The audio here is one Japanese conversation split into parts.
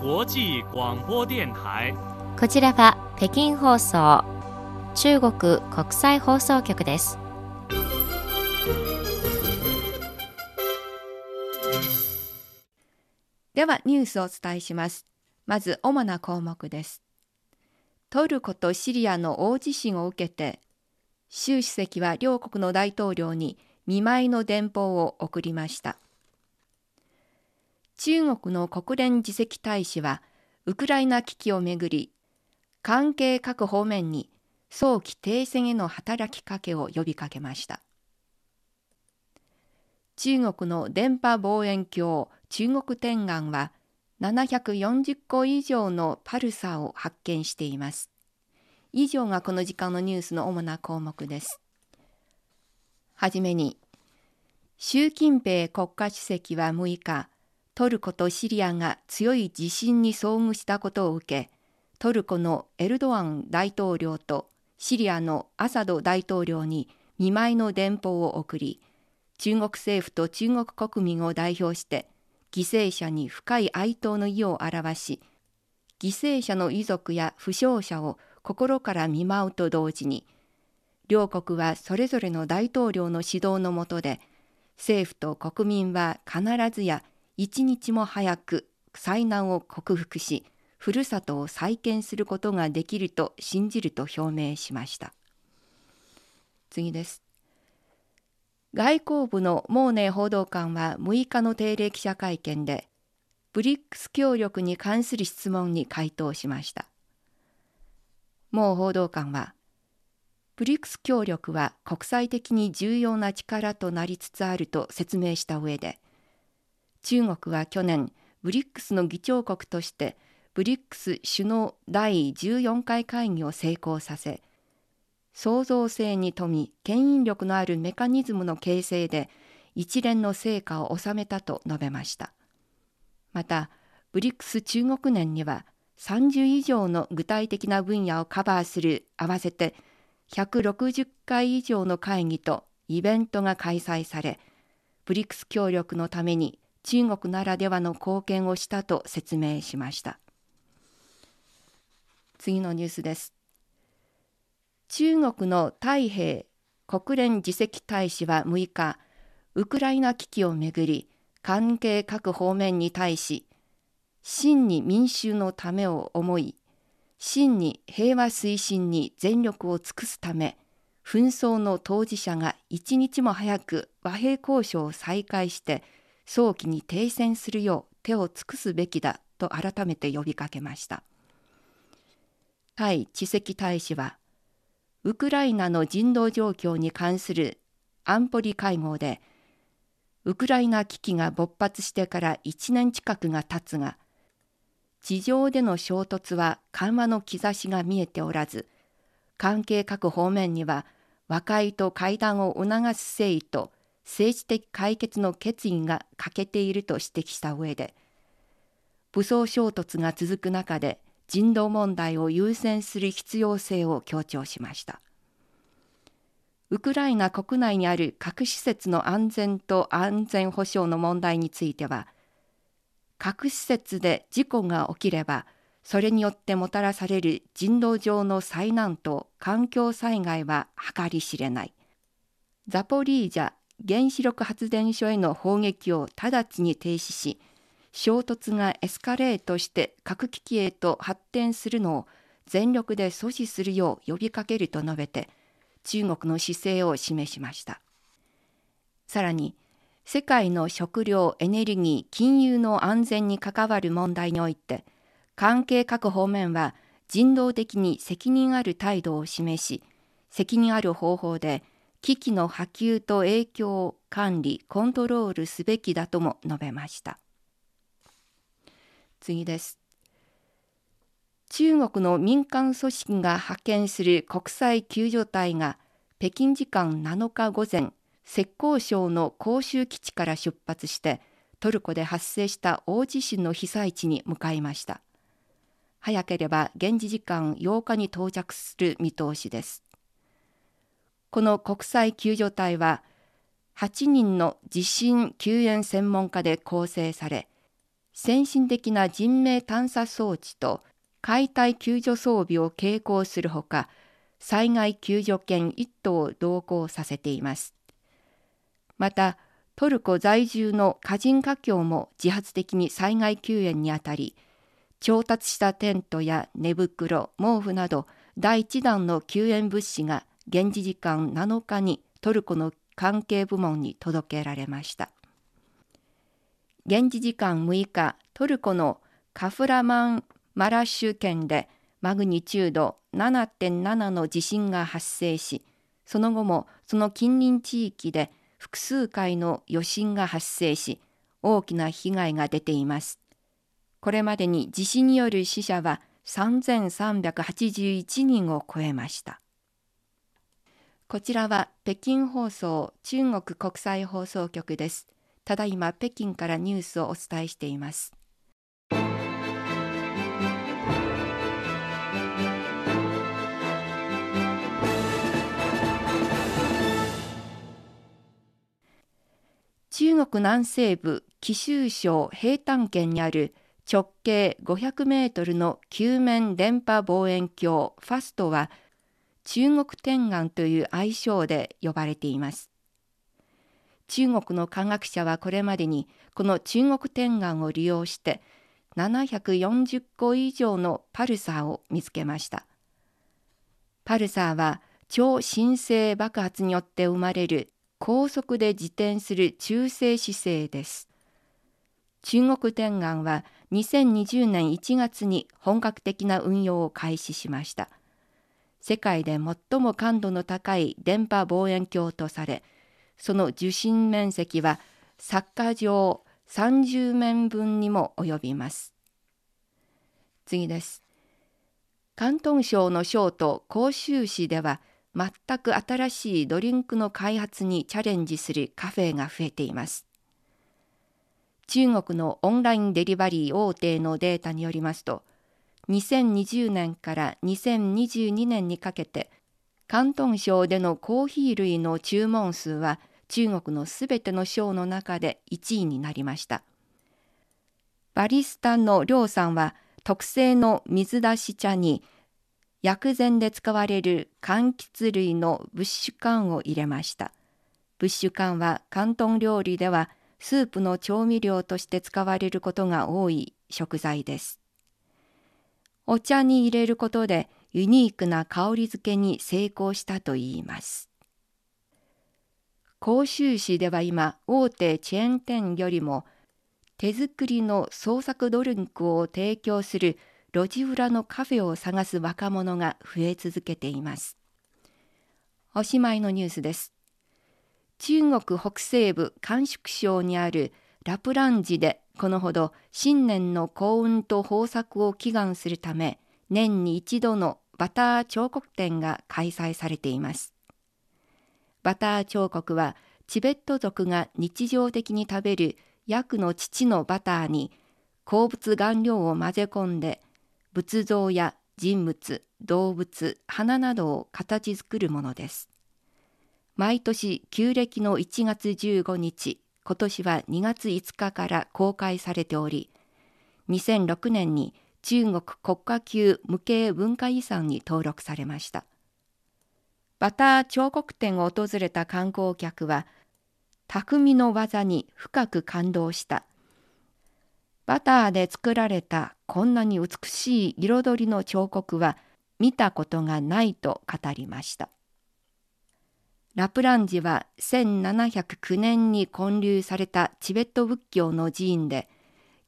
際广播電台。こちらは北京放送中国国際放送局です。ではニュースをお伝えします。まず主な項目です。トルコとシリアの大地震を受けて、習主席は両国の大統領に見舞いの電報を送りました。中国の国連次席大使は、ウクライナ危機をめぐり、関係各方面に早期停戦への働きかけを呼びかけました。中国の電波望遠鏡中国天眼は740個以上のパルサーを発見しています。以上がこの時間のニュースの主な項目です。はじめに、習近平国家主席は6日、トルコとシリアが強い地震に遭遇したことを受け、トルコのエルドアン大統領とシリアのアサド大統領に見舞いの電報を送り、中国政府と中国国民を代表して犠牲者に深い哀悼の意を表し犠牲者の遺族や負傷者を心から見舞うと同時に両国はそれぞれの大統領の指導のもとで政府と国民は必ずや一日も早く災難を克服しふるさとを再建することができると信じると表明しました次です外交部のモーネー報道官は6日の定例記者会見で、ブリックス協力に関する質問に回答しました。モー報道官は、ブリックス協力は国際的に重要な力となりつつあると説明した上で、中国は去年、ブリックスの議長国として、ブリックス首脳第14回会議を成功させ、創造性に富み牽引力のあるメカニズムの形成で一連の成果を収めたと述べました。またブリックス中国年には30以上の具体的な分野をカバーする合わせて160回以上の会議とイベントが開催されブリックス協力のために中国ならではの貢献をしたと説明しました。次のニュースです。中国の太平国連次席大使は6日、ウクライナ危機をめぐり、関係各方面に対し、真に民衆のためを思い、真に平和推進に全力を尽くすため、紛争の当事者が一日も早く和平交渉を再開して、早期に停戦するよう手を尽くすべきだと改めて呼びかけました。対知席大使は、ウクライナの人道状況に関する安保理会合で、ウクライナ危機が勃発してから1年近くが経つが、地上での衝突は緩和の兆しが見えておらず、関係各方面には和解と会談を促す誠意と政治的解決の決意が欠けていると指摘した上で、武装衝突が続く中で、人道問題を優先する必要性を強調しました。ウクライナ国内にある核施設の安全と安全保障の問題については核施設で事故が起きればそれによってもたらされる人道上の災難と環境災害は計り知れない。ザポリージャ原子力発電所への砲撃を直ちに停止し衝突がエスカレートして核危機へと発展するのを全力で阻止するよう呼びかけると述べて中国の姿勢を示しました。さらに世界の食料エネルギー金融の安全に関わる問題において関係各方面は人道的に責任ある態度を示し責任ある方法で危機の波及と影響を管理コントロールすべきだとも述べました次です。中国の民間組織が派遣する国際救助隊が北京時間7日午前、浙江省の広州基地から出発してトルコで発生した大地震の被災地に向かいました。早ければ現地時間8日に到着する見通しです。この国際救助隊は8人の地震救援専門家で構成され、先進的な人命探査装置と解体救助装備を携行するほか災害救助犬1頭を同行させています。またトルコ在住の歌人華僑も自発的に災害救援にあたり調達したテントや寝袋毛布など第1弾の救援物資が現地時間7日にトルコの関係部門に届けられました。現地時間6日トルコのカフラマンマラッシュ県でマグニチュード7.7の地震が発生しその後もその近隣地域で複数回の余震が発生し大きな被害が出ています。これまでに地震による死者は3381人を超えました。こちらは北京放送中国国際放送局です。ただいま北京からニュースをお伝えしています。中国南西部貴州省平潭県にある直径500メートルの球面電波望遠鏡ファストは中国天眼という愛称で呼ばれています。中国の科学者はこれまでにこの中国天眼を利用して740個以上のパルサーを見つけました。パルサーは超新星爆発によって生まれる高速で自転する中性子星です。中国天眼は2020年1月に本格的な運用を開始しました。世界で最も感度の高い電波望遠鏡とされその受信面積はサッカー場30面分にも及びます。次です。広東省の省都広州市では全く新しいドリンクの開発にチャレンジするカフェが増えています。中国のオンラインデリバリー大手のデータによりますと2020年から2022年にかけて広東省でのコーヒー類の注文数は中国のすべての省の中で1位になりました。バリスタの梁さんは特製の水出し茶に薬膳で使われる柑橘類のブッシュ缶を入れました。ブッシュ缶は広東料理ではスープの調味料として使われることが多い食材です。お茶に入れることでユニークな香り付けに成功したといいます。甲州市では今大手チェーン店よりも手作りの創作ドリンクを提供する路地裏のカフェを探す若者が増え続けています。おしまいのニュースです。中国北西部甘粛省にあるラプランジでこのほど新年の幸運と豊作を祈願するため年に一度のバター彫刻展が開催されています。バター彫刻はチベット族が日常的に食べる薬の乳のバターに鉱物顔料を混ぜ込んで仏像や人物動物花などを形作るものです。毎年旧暦の1月15日今年は2月5日から公開されており2006年に中国国家級無形文化遺産に登録されました。バター彫刻展を訪れた観光客は匠の技に深く感動した。バターで作られたこんなに美しい彩りの彫刻は見たことがないと語りました。ラプランジは1709年に建立されたチベット仏教の寺院で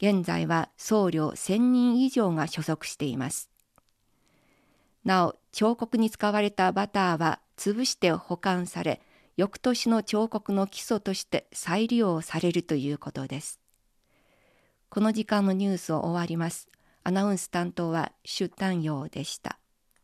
現在は僧侶1000人以上が所属しています。なお彫刻に使われたバターは潰して保管され翌年の彫刻の基礎として再利用されるということです。この時間のニュースを終わります。アナウンス担当はシュタンヨーでした。